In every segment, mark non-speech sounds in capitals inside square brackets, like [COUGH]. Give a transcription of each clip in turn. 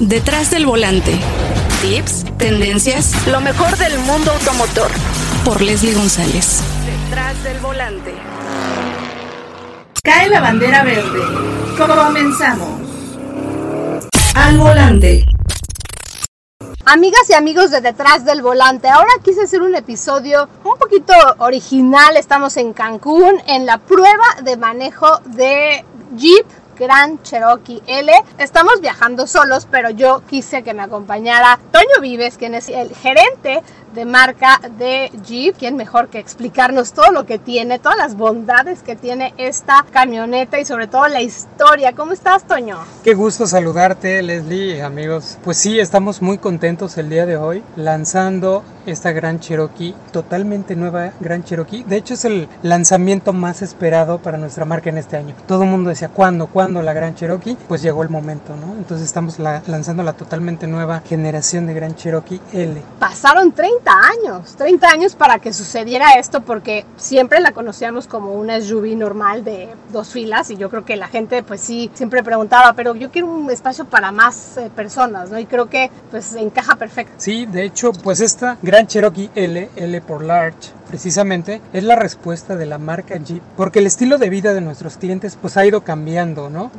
Detrás del volante. Tips, tendencias, lo mejor del mundo automotor. Por Leslie González. Detrás del volante. Cae la bandera verde. Comenzamos. Al volante. Amigas y amigos de Detrás del Volante, ahora quise hacer un episodio un poquito original. Estamos en Cancún en la prueba de manejo de Jeep Gran Cherokee L. Estamos viajando solos, pero yo quise que me acompañara Toño Vives, quien es el gerente de marca de Jeep. ¿Quién mejor que explicarnos todo lo que tiene, todas las bondades que tiene esta camioneta y sobre todo la historia? ¿Cómo estás, Toño? Qué gusto saludarte, Leslie, amigos. Pues sí, estamos muy contentos el día de hoy lanzando esta Gran Cherokee, totalmente nueva Gran Cherokee. De hecho, es el lanzamiento más esperado para nuestra marca en este año. Todo el mundo decía, ¿cuándo? ¿Cuándo la Gran Cherokee? Pues llegó el momento, ¿no? Entonces estamos lanzando la totalmente nueva generación de Gran Cherokee L. Pasaron 30 años, 30 años para que sucediera esto porque siempre la conocíamos como una SUV normal de dos filas y yo creo que la gente pues sí siempre preguntaba, pero yo quiero un espacio para más eh, personas, ¿no? Y creo que pues encaja perfecto. Sí, de hecho pues esta Gran Cherokee L, L por Large, precisamente es la respuesta de la marca Jeep, porque el estilo de vida de nuestros clientes pues ha ido cambiando, ¿no?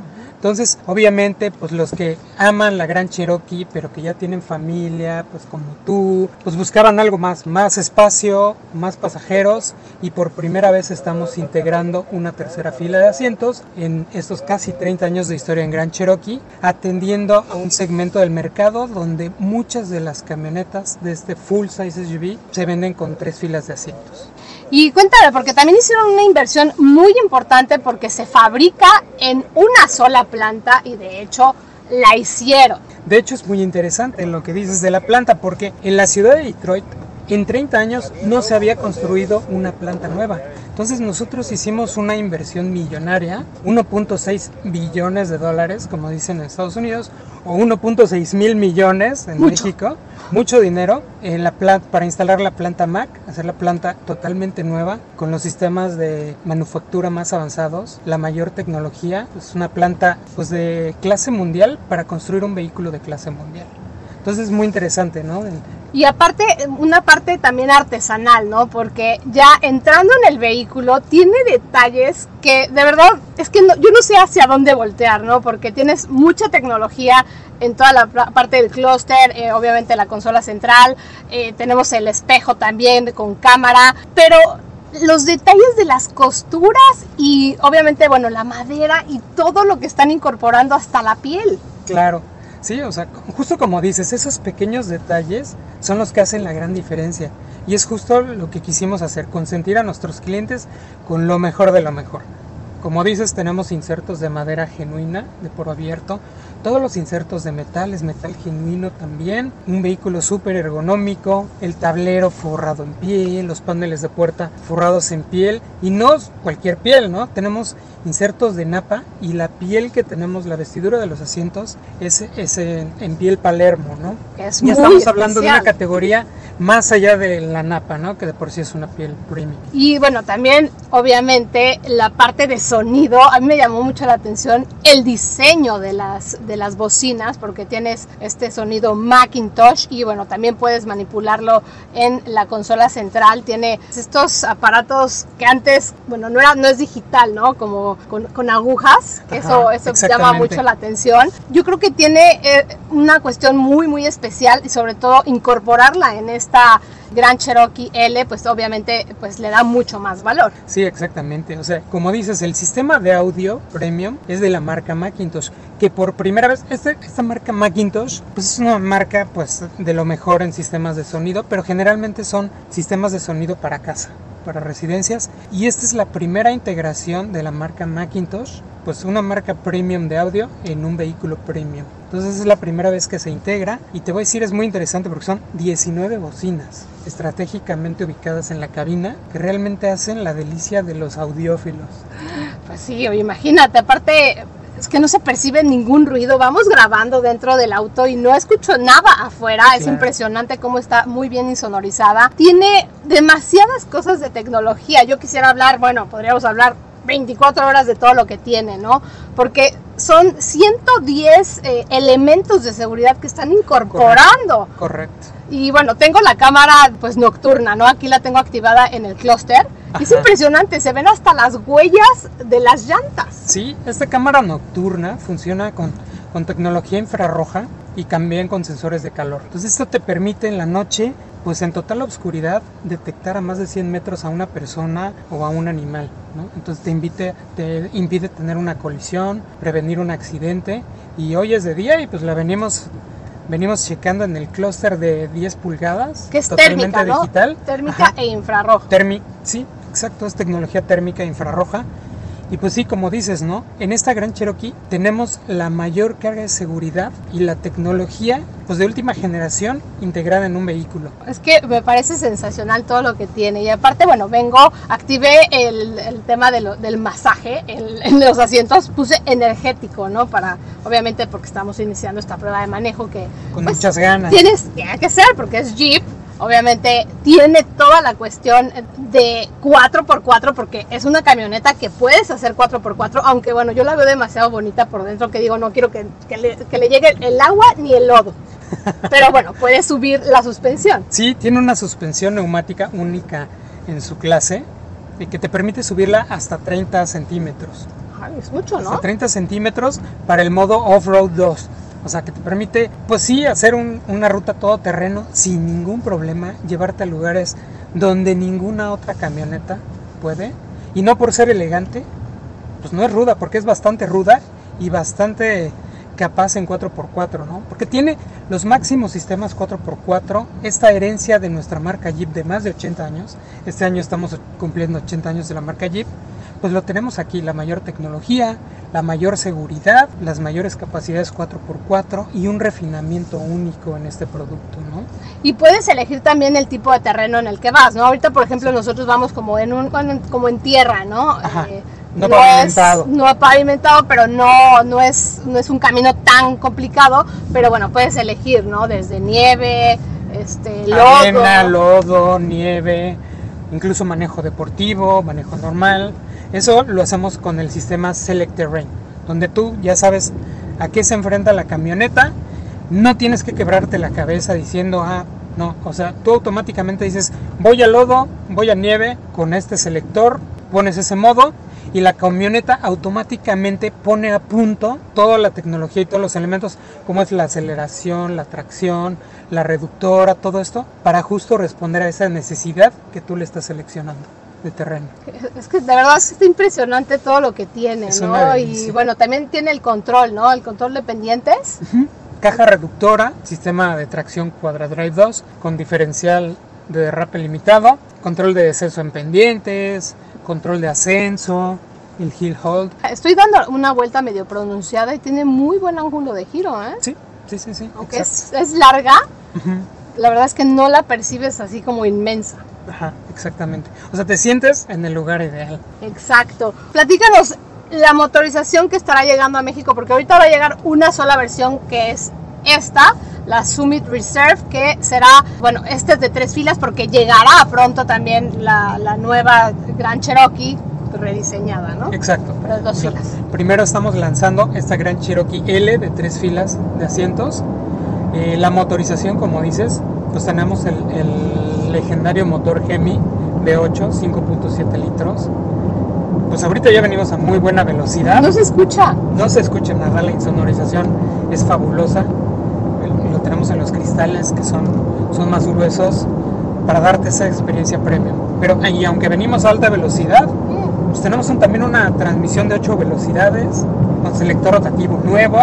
Entonces, obviamente, pues los que aman la Gran Cherokee, pero que ya tienen familia, pues como tú, pues buscaban algo más, más espacio, más pasajeros y por primera vez estamos integrando una tercera fila de asientos en estos casi 30 años de historia en Gran Cherokee, atendiendo a un segmento del mercado donde muchas de las camionetas de este full size SUV se venden con tres filas de asientos. Y cuéntame, porque también hicieron una inversión muy importante porque se fabrica en una sola planta y de hecho la hicieron. De hecho es muy interesante lo que dices de la planta porque en la ciudad de Detroit en 30 años no se había construido una planta nueva. Entonces nosotros hicimos una inversión millonaria, 1.6 billones de dólares, como dicen en Estados Unidos, o 1.6 mil millones en México, mucho dinero en la planta, para instalar la planta Mac, hacer la planta totalmente nueva, con los sistemas de manufactura más avanzados, la mayor tecnología, es una planta pues, de clase mundial para construir un vehículo de clase mundial. Entonces es muy interesante, ¿no? Y aparte, una parte también artesanal, ¿no? Porque ya entrando en el vehículo tiene detalles que de verdad es que yo no sé hacia dónde voltear, ¿no? Porque tienes mucha tecnología en toda la parte del clúster, eh, obviamente la consola central, eh, tenemos el espejo también con cámara, pero los detalles de las costuras y obviamente, bueno, la madera y todo lo que están incorporando hasta la piel. Claro. Sí, o sea, justo como dices, esos pequeños detalles son los que hacen la gran diferencia. Y es justo lo que quisimos hacer, consentir a nuestros clientes con lo mejor de lo mejor. Como dices, tenemos insertos de madera genuina, de poro abierto, todos los insertos de metal, es metal genuino también, un vehículo súper ergonómico, el tablero forrado en piel, los paneles de puerta forrados en piel y no cualquier piel, ¿no? Tenemos insertos de napa y la piel que tenemos, la vestidura de los asientos es, es en, piel Palermo, ¿no? Es ya estamos hablando de una categoría más allá de la napa, ¿no? Que de por sí es una piel premium. Y bueno, también obviamente la parte de sonido, a mí me llamó mucho la atención el diseño de las, de las bocinas, porque tienes este sonido Macintosh y bueno, también puedes manipularlo en la consola central. Tiene estos aparatos que antes, bueno, no, era, no es digital, ¿no? Como con, agujas, que eso, eso llama mucho la atención. Yo creo que tiene eh, una cuestión muy, muy especial y sobre todo incorporarla en esta Gran Cherokee L, pues obviamente pues le da mucho más valor. Sí, exactamente. O sea, como dices, el sistema de audio premium es de la marca Macintosh, que por primera vez, este, esta marca Macintosh, pues es una marca pues de lo mejor en sistemas de sonido, pero generalmente son sistemas de sonido para casa para residencias y esta es la primera integración de la marca Macintosh, pues una marca premium de audio en un vehículo premium. Entonces es la primera vez que se integra y te voy a decir es muy interesante porque son 19 bocinas estratégicamente ubicadas en la cabina que realmente hacen la delicia de los audiófilos. Pues sí, imagínate, aparte es que no se percibe ningún ruido. Vamos grabando dentro del auto y no escucho nada afuera. Es impresionante cómo está muy bien insonorizada. Tiene demasiadas cosas de tecnología. Yo quisiera hablar, bueno, podríamos hablar 24 horas de todo lo que tiene, ¿no? Porque son 110 eh, elementos de seguridad que están incorporando. Correcto. Y bueno, tengo la cámara pues nocturna, ¿no? Aquí la tengo activada en el clúster. Es impresionante, se ven hasta las huellas de las llantas. Sí, esta cámara nocturna funciona con, con tecnología infrarroja y también con sensores de calor. Entonces esto te permite en la noche, pues en total oscuridad, detectar a más de 100 metros a una persona o a un animal. ¿no? Entonces te, invite, te impide tener una colisión, prevenir un accidente. Y hoy es de día y pues la venimos, venimos checando en el clúster de 10 pulgadas. Que es totalmente térmica, ¿no? digital. Térmica Ajá. e infrarrojo. Térmica, sí, exacto, es tecnología térmica infrarroja. Y pues sí, como dices, ¿no? En esta gran Cherokee tenemos la mayor carga de seguridad y la tecnología pues de última generación integrada en un vehículo. Es que me parece sensacional todo lo que tiene. Y aparte, bueno, vengo, activé el, el tema de lo- del masaje el- [LAUGHS] en los asientos, puse energético, ¿no? Para, obviamente, porque estamos iniciando esta prueba de manejo que Con pues, muchas ganas. tienes, tiene que ser, porque es Jeep. Obviamente tiene toda la cuestión de 4x4 porque es una camioneta que puedes hacer 4x4, aunque bueno, yo la veo demasiado bonita por dentro que digo, no quiero que, que le, que le llegue el agua ni el lodo. Pero bueno, [LAUGHS] puedes subir la suspensión. Sí, tiene una suspensión neumática única en su clase y que te permite subirla hasta 30 centímetros. Ay, es mucho, Hasta ¿no? 30 centímetros para el modo Off-Road 2. O sea, que te permite, pues sí, hacer un- una ruta todoterreno sin ningún problema, llevarte a lugares donde ninguna otra camioneta puede. Y no por ser elegante, pues no es ruda, porque es bastante ruda y bastante capaz en 4x4, ¿no? Porque tiene los máximos sistemas 4x4, esta herencia de nuestra marca Jeep de más de 80 años. Este año estamos cumpliendo 80 años de la marca Jeep. Pues lo tenemos aquí, la mayor tecnología, la mayor seguridad, las mayores capacidades 4x4 y un refinamiento único en este producto, ¿no? Y puedes elegir también el tipo de terreno en el que vas, ¿no? Ahorita, por ejemplo, nosotros vamos como en un como en tierra, ¿no? Ajá. Eh, No es- pavimentado. no pavimentado, pero no, no, es, no es un camino tan complicado. Pero bueno, puedes elegir, ¿no? Desde nieve, este, lodo. Arena, lodo, nieve, incluso manejo deportivo, manejo normal. Eso lo hacemos con el sistema Select Terrain, donde tú ya sabes a qué se enfrenta la camioneta. No tienes que quebrarte la cabeza diciendo, ah, no, o sea, tú automáticamente dices, voy a lodo, voy a nieve, con este selector, pones ese modo y la camioneta automáticamente pone a punto toda la tecnología y todos los elementos, como es la aceleración, la tracción, la reductora, todo esto, para justo responder a esa necesidad que tú le estás seleccionando de terreno. Es que de verdad está impresionante todo lo que tiene, Es ¿no? Y bueno, también tiene el control, ¿no? El control de pendientes. Caja reductora, sistema de tracción Quadradrive 2 con diferencial de derrape limitado, control de descenso en pendientes, control de ascenso, el hill hold. Estoy dando una vuelta medio pronunciada y tiene muy buen ángulo de giro, ¿eh? Sí, sí, sí, sí. Aunque es, es larga, Ujú. la verdad es que no la percibes así como inmensa. Ajá, exactamente. O sea, te sientes en el lugar ideal. Exacto. Platícanos la motorización que estará llegando a México, porque ahorita va a llegar una sola versión que es esta, la Summit Reserve, que será, bueno, este es de tres filas porque llegará pronto también la, la nueva Gran Cherokee rediseñada, ¿no? Exacto. Pero de dos O sea, filas. Primero estamos lanzando esta gran Cherokee L de tres filas de asientos. Eh, la motorización, como dices, pues tenemos el, el legendario motor Hemi V8, 5.7 litros. Pues ahorita ya venimos a muy buena velocidad. No se escucha. No se escucha nada, la insonorización es fabulosa. El- Lo tenemos en los cristales que son, son más gruesos para darte esa experiencia premium. Pero y aunque venimos a alta velocidad, pues tenemos un- también una transmisión de 8 velocidades, con selector rotativo nuevo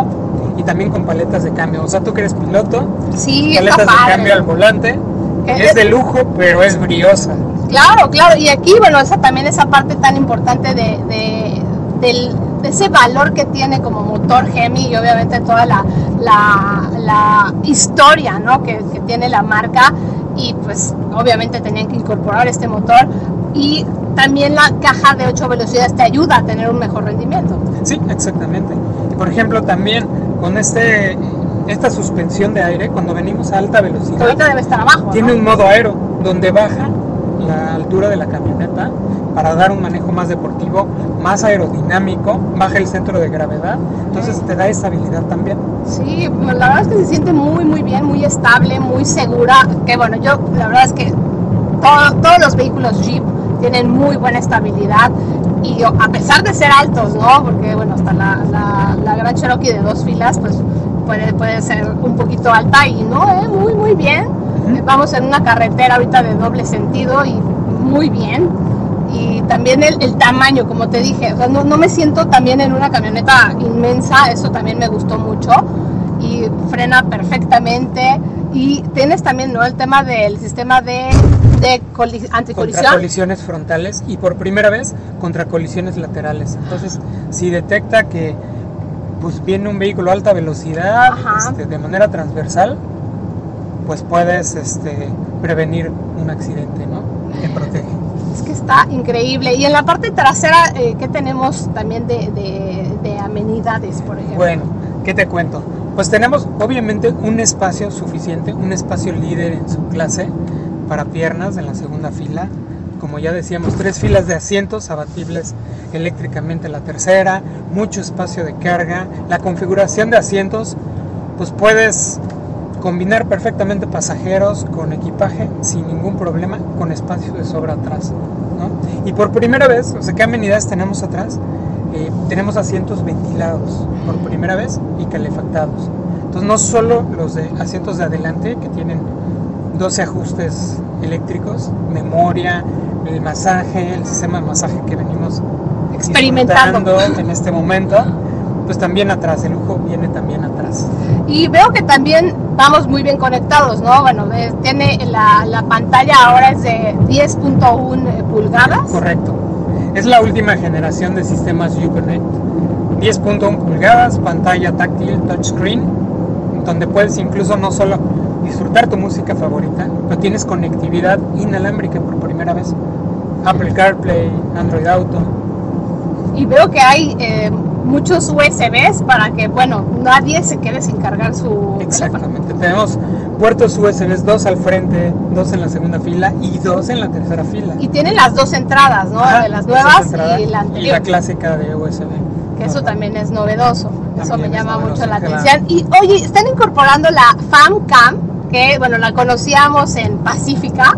y también con paletas de cambio. O sea, tú que eres piloto, Sí, paletas de cambio al volante. Es de lujo, pero es briosa. Claro, claro. Y aquí, bueno, esa también esa parte tan importante de, de- del- de ese valor que tiene como motor Hemi y obviamente toda la, la, la historia ¿no? que, que tiene la marca. Y pues obviamente tenían que incorporar este motor. Y también la caja de 8 velocidades te ayuda a tener un mejor rendimiento. Sí, exactamente. Por ejemplo, también con este esta suspensión de aire, cuando venimos a alta velocidad, ahorita debe estar abajo. tiene ¿no? un modo aero donde baja la altura de la camioneta para dar un manejo más deportivo, más aerodinámico, baja el centro de gravedad, entonces te da estabilidad también. Sí, la verdad es que se siente muy, muy bien, muy estable, muy segura. Que bueno, yo la verdad es que todos los vehículos Jeep tienen muy buena estabilidad y a pesar de ser altos, ¿no? Porque bueno, hasta la, la, Gran Cherokee de dos filas, pues puede, puede ser un poquito alta y no, ¿eh? muy, muy bien. Vamos en una carretera ahorita de doble sentido y muy bien. Y también el, el tamaño, como te dije, o sea, no, no me siento también en una camioneta inmensa, eso también me gustó mucho y frena perfectamente. Y tienes también ¿no? el tema del sistema de, de anticolisión. Contra colisiones frontales y por primera vez contra colisiones laterales. Entonces, si detecta que pues viene un vehículo a alta velocidad este, de manera transversal, pues puedes este, prevenir un accidente, ¿no? Te protege. Es que está increíble. Y en la parte trasera, eh, ¿qué tenemos también de, de, de amenidades, por ejemplo? Bueno, ¿qué te cuento? Pues tenemos obviamente un espacio suficiente, un espacio líder en su clase para piernas en la segunda fila. Como ya decíamos, tres filas de asientos abatibles eléctricamente la tercera, mucho espacio de carga, la configuración de asientos, pues puedes combinar perfectamente pasajeros con equipaje sin ningún problema, con espacio de sobra atrás. Y por primera vez, o sea, ¿qué amenidades tenemos atrás? Eh, tenemos asientos ventilados por primera vez y calefactados. Entonces no solo los de asientos de adelante que tienen 12 ajustes eléctricos, memoria, el masaje, el sistema de masaje que venimos experimentando en este momento, pues también atrás, el lujo viene también atrás. Y veo que también vamos muy bien conectados, ¿no? Bueno, tiene la, la pantalla ahora es de 10.1 pulgadas. Correcto. Es la última generación de sistemas Uconnect. 10.1 pulgadas, pantalla táctil, touchscreen, donde puedes incluso no solo disfrutar tu música favorita, pero tienes conectividad inalámbrica por primera vez. Apple CarPlay, Android Auto. Y veo que hay eh, muchos USBs para que, bueno, nadie se quede sin cargar su... Exactamente, tenemos puertos USBs, dos al frente, dos en la segunda fila y dos en la tercera fila. Y tienen las dos entradas, ¿no? de las nuevas y la anterior. Y la clásica de USB. Que eso también es novedoso, eso me llama mucho la atención. Y oye, están incorporando la FamCam, que bueno, la conocíamos en Pacífica,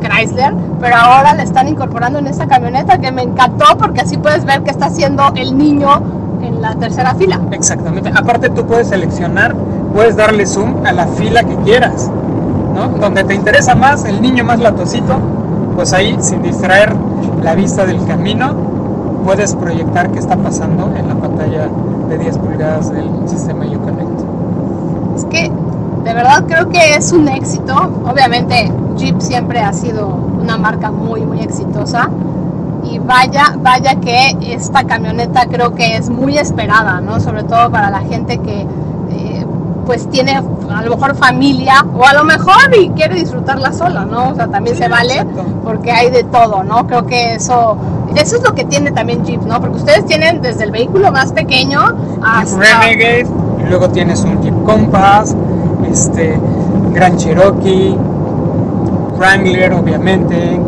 Chrysler, pero ahora la están incorporando en esta camioneta que me encantó porque así puedes ver qué está haciendo el niño en la tercera fila. Exactamente. Aparte tú puedes seleccionar, puedes darle zoom a la fila que quieras, ¿no? Donde te interesa más, el niño más latosito, pues ahí sin distraer la vista del camino, puedes proyectar qué está pasando en la pantalla de 10 pulgadas del sistema Uconnect. Es que de verdad creo que es un éxito. Obviamente Jeep siempre ha sido una marca muy muy exitosa y vaya, vaya que esta camioneta creo que es muy esperada, ¿no? Sobre todo para la gente que eh, pues tiene a lo mejor familia o a lo mejor y quiere disfrutarla sola, ¿no? O sea, también se vale porque hay de todo, ¿no? Creo que eso eso es lo que tiene también Jeep, ¿no? Porque ustedes tienen desde el vehículo más pequeño hasta Renegade y luego tienes un Jeep Compass, este Grand Cherokee, Wrangler obviamente,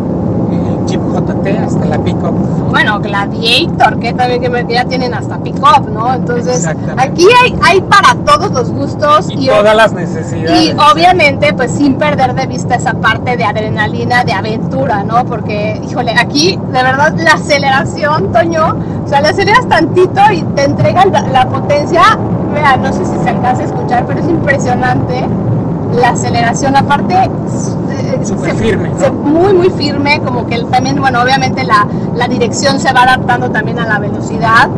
Jeep JT hasta la pickup. Bueno, Gladiator, que también que ya tienen hasta pickup, ¿no? Entonces, aquí hay, hay para todos los gustos y, todas las necesidades. Y obviamente, pues sin perder de vista esa parte de adrenalina, de aventura, ¿no? Porque, híjole, aquí de verdad la aceleración, Toño, o sea, le aceleras tantito y te entregan la, potencia. Vea, no sé si se alcanza a escuchar, pero es impresionante la aceleración aparte súper firme muy muy firme como que también bueno obviamente la, la, dirección se va adaptando también a la velocidad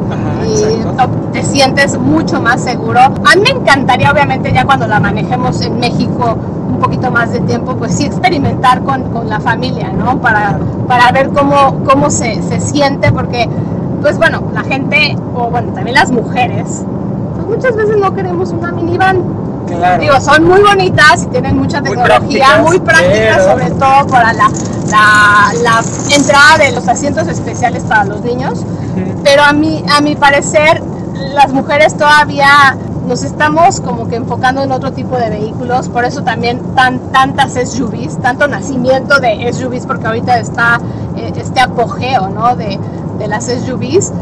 y te sientes mucho más seguro. A mí me encantaría obviamente ya cuando la manejemos en México un poquito más de tiempo pues sí experimentar con, con la familia no para, para ver cómo, cómo se, se siente porque pues bueno la gente o bueno también las mujeres pues muchas veces no queremos una minivan Digo, son muy bonitas y tienen mucha tecnología, muy prácticas, sobre todo para la, la, entrada de los asientos especiales para los niños. Pero a mí, a mi parecer, las mujeres todavía nos estamos como que enfocando en otro tipo de vehículos, por eso también tan, tantas SUVs, tanto nacimiento de SUVs, porque ahorita está eh, este apogeo ¿no? de, de, las SUVs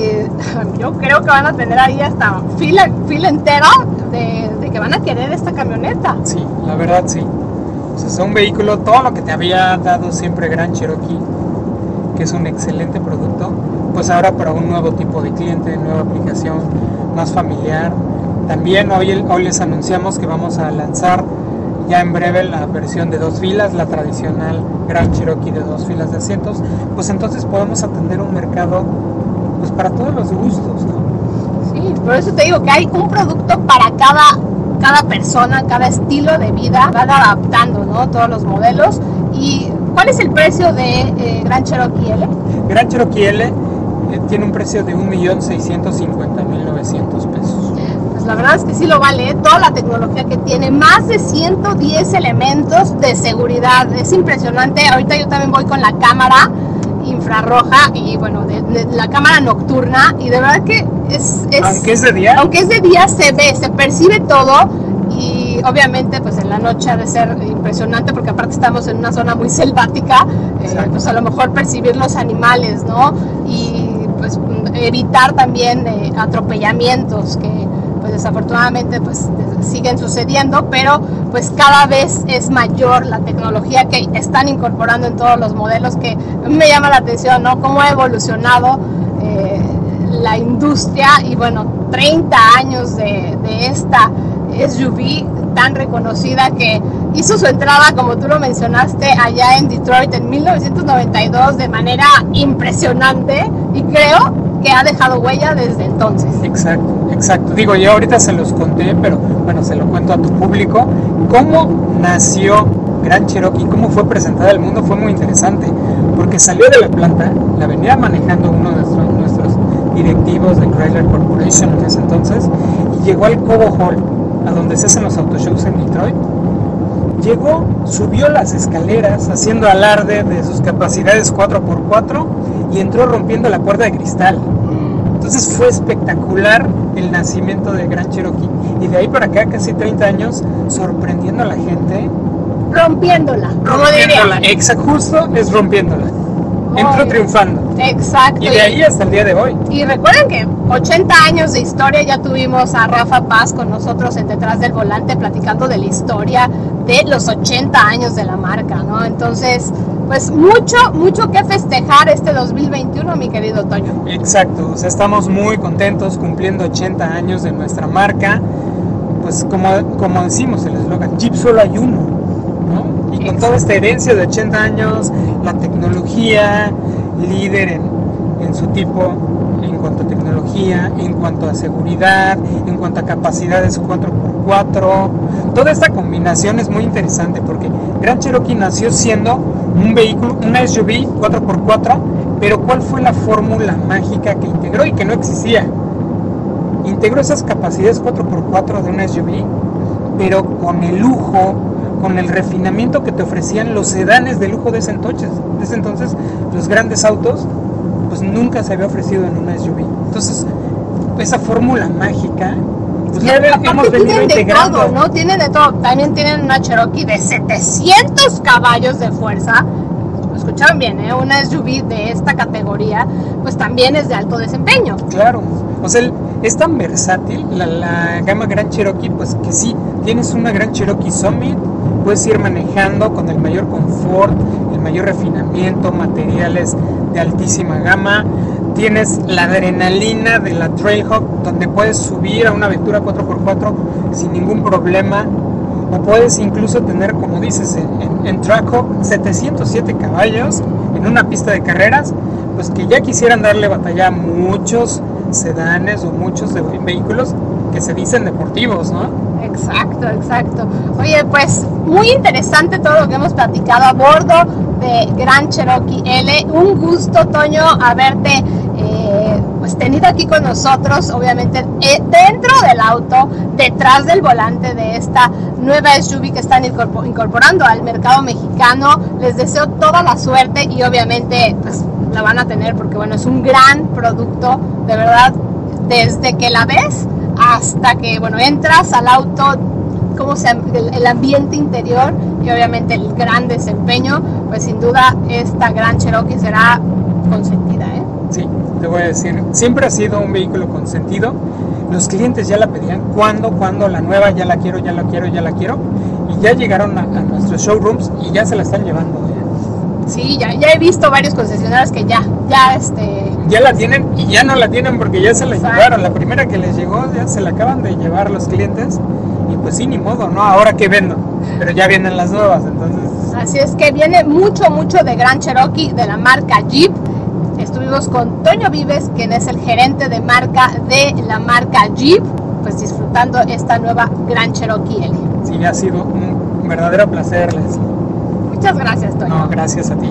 [LAUGHS] yo creo que van a tener ahí hasta fila, fila entera de, de que van a querer esta camioneta. Sí, la verdad sí. O sea, es un vehículo, todo lo que te había dado siempre Gran Cherokee, que es un excelente producto, pues ahora para un nuevo tipo de cliente, nueva aplicación, más familiar. También hoy, hoy les anunciamos que vamos a lanzar ya en breve la versión de dos filas, la tradicional Gran Cherokee de dos filas de asientos, pues entonces podemos atender un mercado pues para todos los gustos, ¿no? Sí, por eso te digo que hay un producto para cada, cada persona, cada estilo de vida, van adaptando, ¿no? Todos los modelos. ¿Y cuál es el precio de eh, Gran Cherokee L? Gran Cherokee L eh, tiene un precio de 1.650.900 pesos. Pues la verdad es que sí lo vale, ¿eh? toda la tecnología que tiene, más de 110 elementos de seguridad, es impresionante. Ahorita yo también voy con la cámara infrarroja y bueno, de, de la cámara nocturna y de verdad que es, es, Aunque es de día. Aunque es de día se ve, se percibe todo y obviamente pues en la noche ha de ser impresionante porque aparte estamos en una zona muy selvática, eh, pues a lo mejor percibir los animales, ¿no? Y pues evitar también eh, atropellamientos que desafortunadamente pues siguen sucediendo, pero pues cada vez es mayor la tecnología que están incorporando en todos los modelos que me llama la atención, ¿no? Cómo ha evolucionado eh, la industria y bueno, 30 años de, de esta SUV tan reconocida que hizo su entrada, como tú lo mencionaste, allá en Detroit en 1992 de manera impresionante y creo que ha dejado huella desde entonces. Exacto, exacto. Digo, yo ahorita se los conté, pero bueno, se lo cuento a tu público. ¿Cómo nació Gran Cherokee? ¿Cómo fue presentada al mundo? Fue muy interesante, porque salió de la planta, la venía manejando uno de nuestros, nuestros directivos de Chrysler Corporation en ese entonces, y llegó al Cobo Hall, a donde se hacen los autoshows en Detroit. Llegó, subió las escaleras haciendo alarde de sus capacidades 4x4 y entró rompiendo la puerta de cristal. Entonces fue espectacular el nacimiento de Gran Cherokee. Y de ahí para acá, casi 30 años, sorprendiendo a la gente. Rompiéndola, Rompiéndola. diría. Exacto, justo es rompiéndola. Entró triunfando. Exacto. Y de ahí hasta el día de hoy. Y recuerden que 80 años de historia, ya tuvimos a Rafa Paz con nosotros en Detrás del Volante platicando de la historia de los 80 años de la marca, ¿no? Entonces, pues mucho, mucho que festejar este 2021, mi querido Toño. Exacto, o sea, estamos muy contentos cumpliendo 80 años de nuestra marca. Pues como, como decimos el eslogan, Jeep solo hay uno, ¿no? Con toda esta herencia de 80 años, la tecnología, líder en, en su tipo en cuanto a tecnología, en cuanto a seguridad, en cuanto a capacidades 4x4. Toda esta combinación es muy interesante porque Gran Cherokee nació siendo un vehículo, una SUV 4x4, pero ¿cuál fue la fórmula mágica que integró y que no existía? Integró esas capacidades 4x4 de una SUV, pero con el lujo, con el refinamiento que te ofrecían los sedanes de lujo de ese entonces. De ese entonces, los grandes autos, pues nunca se había ofrecido en una SUV. Entonces, esa fórmula mágica, pues hemos venido tienen de todo, ¿no? Tienen de todo. También tienen una Cherokee de 700 caballos de fuerza. Escucharon bien, ¿eh? Una SUV de esta categoría, pues también es de alto desempeño. Claro, o sea, es tan versátil la, la gama Gran Cherokee, pues que sí, tienes una Gran Cherokee Summit, puedes ir manejando con el mayor confort, el mayor refinamiento, materiales de altísima gama, tienes la adrenalina de la Trailhawk, donde puedes subir a una aventura 4x4 sin ningún problema, o puedes incluso tener, como dices, en, en, en Trackhawk 707 caballos en una pista de carreras, pues que ya quisieran darle batalla a muchos sedanes o muchos vehículos que se dicen deportivos, ¿no? Exacto, exacto. Oye, pues muy interesante todo lo que hemos platicado a bordo de Gran Cherokee L. Un gusto, Toño, haberte eh, pues tenido aquí con nosotros, obviamente eh, dentro del auto, detrás del volante de esta nueva SUV que están incorpor- incorporando al mercado mexicano. Les deseo toda la suerte y obviamente pues la van a tener porque bueno, es un gran producto, de verdad, desde que la ves hasta que, bueno, entras al auto, cómo se, el, el ambiente interior y obviamente el gran desempeño, pues sin duda esta gran Cherokee será consentida, ¿eh? Sí, te voy a decir, siempre ha sido un vehículo consentido. Los clientes ya la pedían, ¿cuándo, cuándo la nueva? Ya la quiero, ya la quiero, ya la quiero. Y ya llegaron a, a nuestros showrooms y ya se la están llevando. ¿eh? Sí, ya, ya he visto varios concesionarios que ya, ya este... Ya la tienen y ya no la tienen porque ya se la Exacto. llevaron. La primera que les llegó ya se la acaban de llevar los clientes. Y pues sí, ni modo, ¿no? Ahora que vendo. Pero ya vienen las nuevas, entonces... Así es que viene mucho, mucho de Gran Cherokee de la marca Jeep. Estuvimos con Toño Vives, quien es el gerente de marca de la marca Jeep, pues disfrutando esta nueva Gran Cherokee L. Sí, ha sido un verdadero placer, Leslie. Muchas gracias, Toño. No, gracias a ti.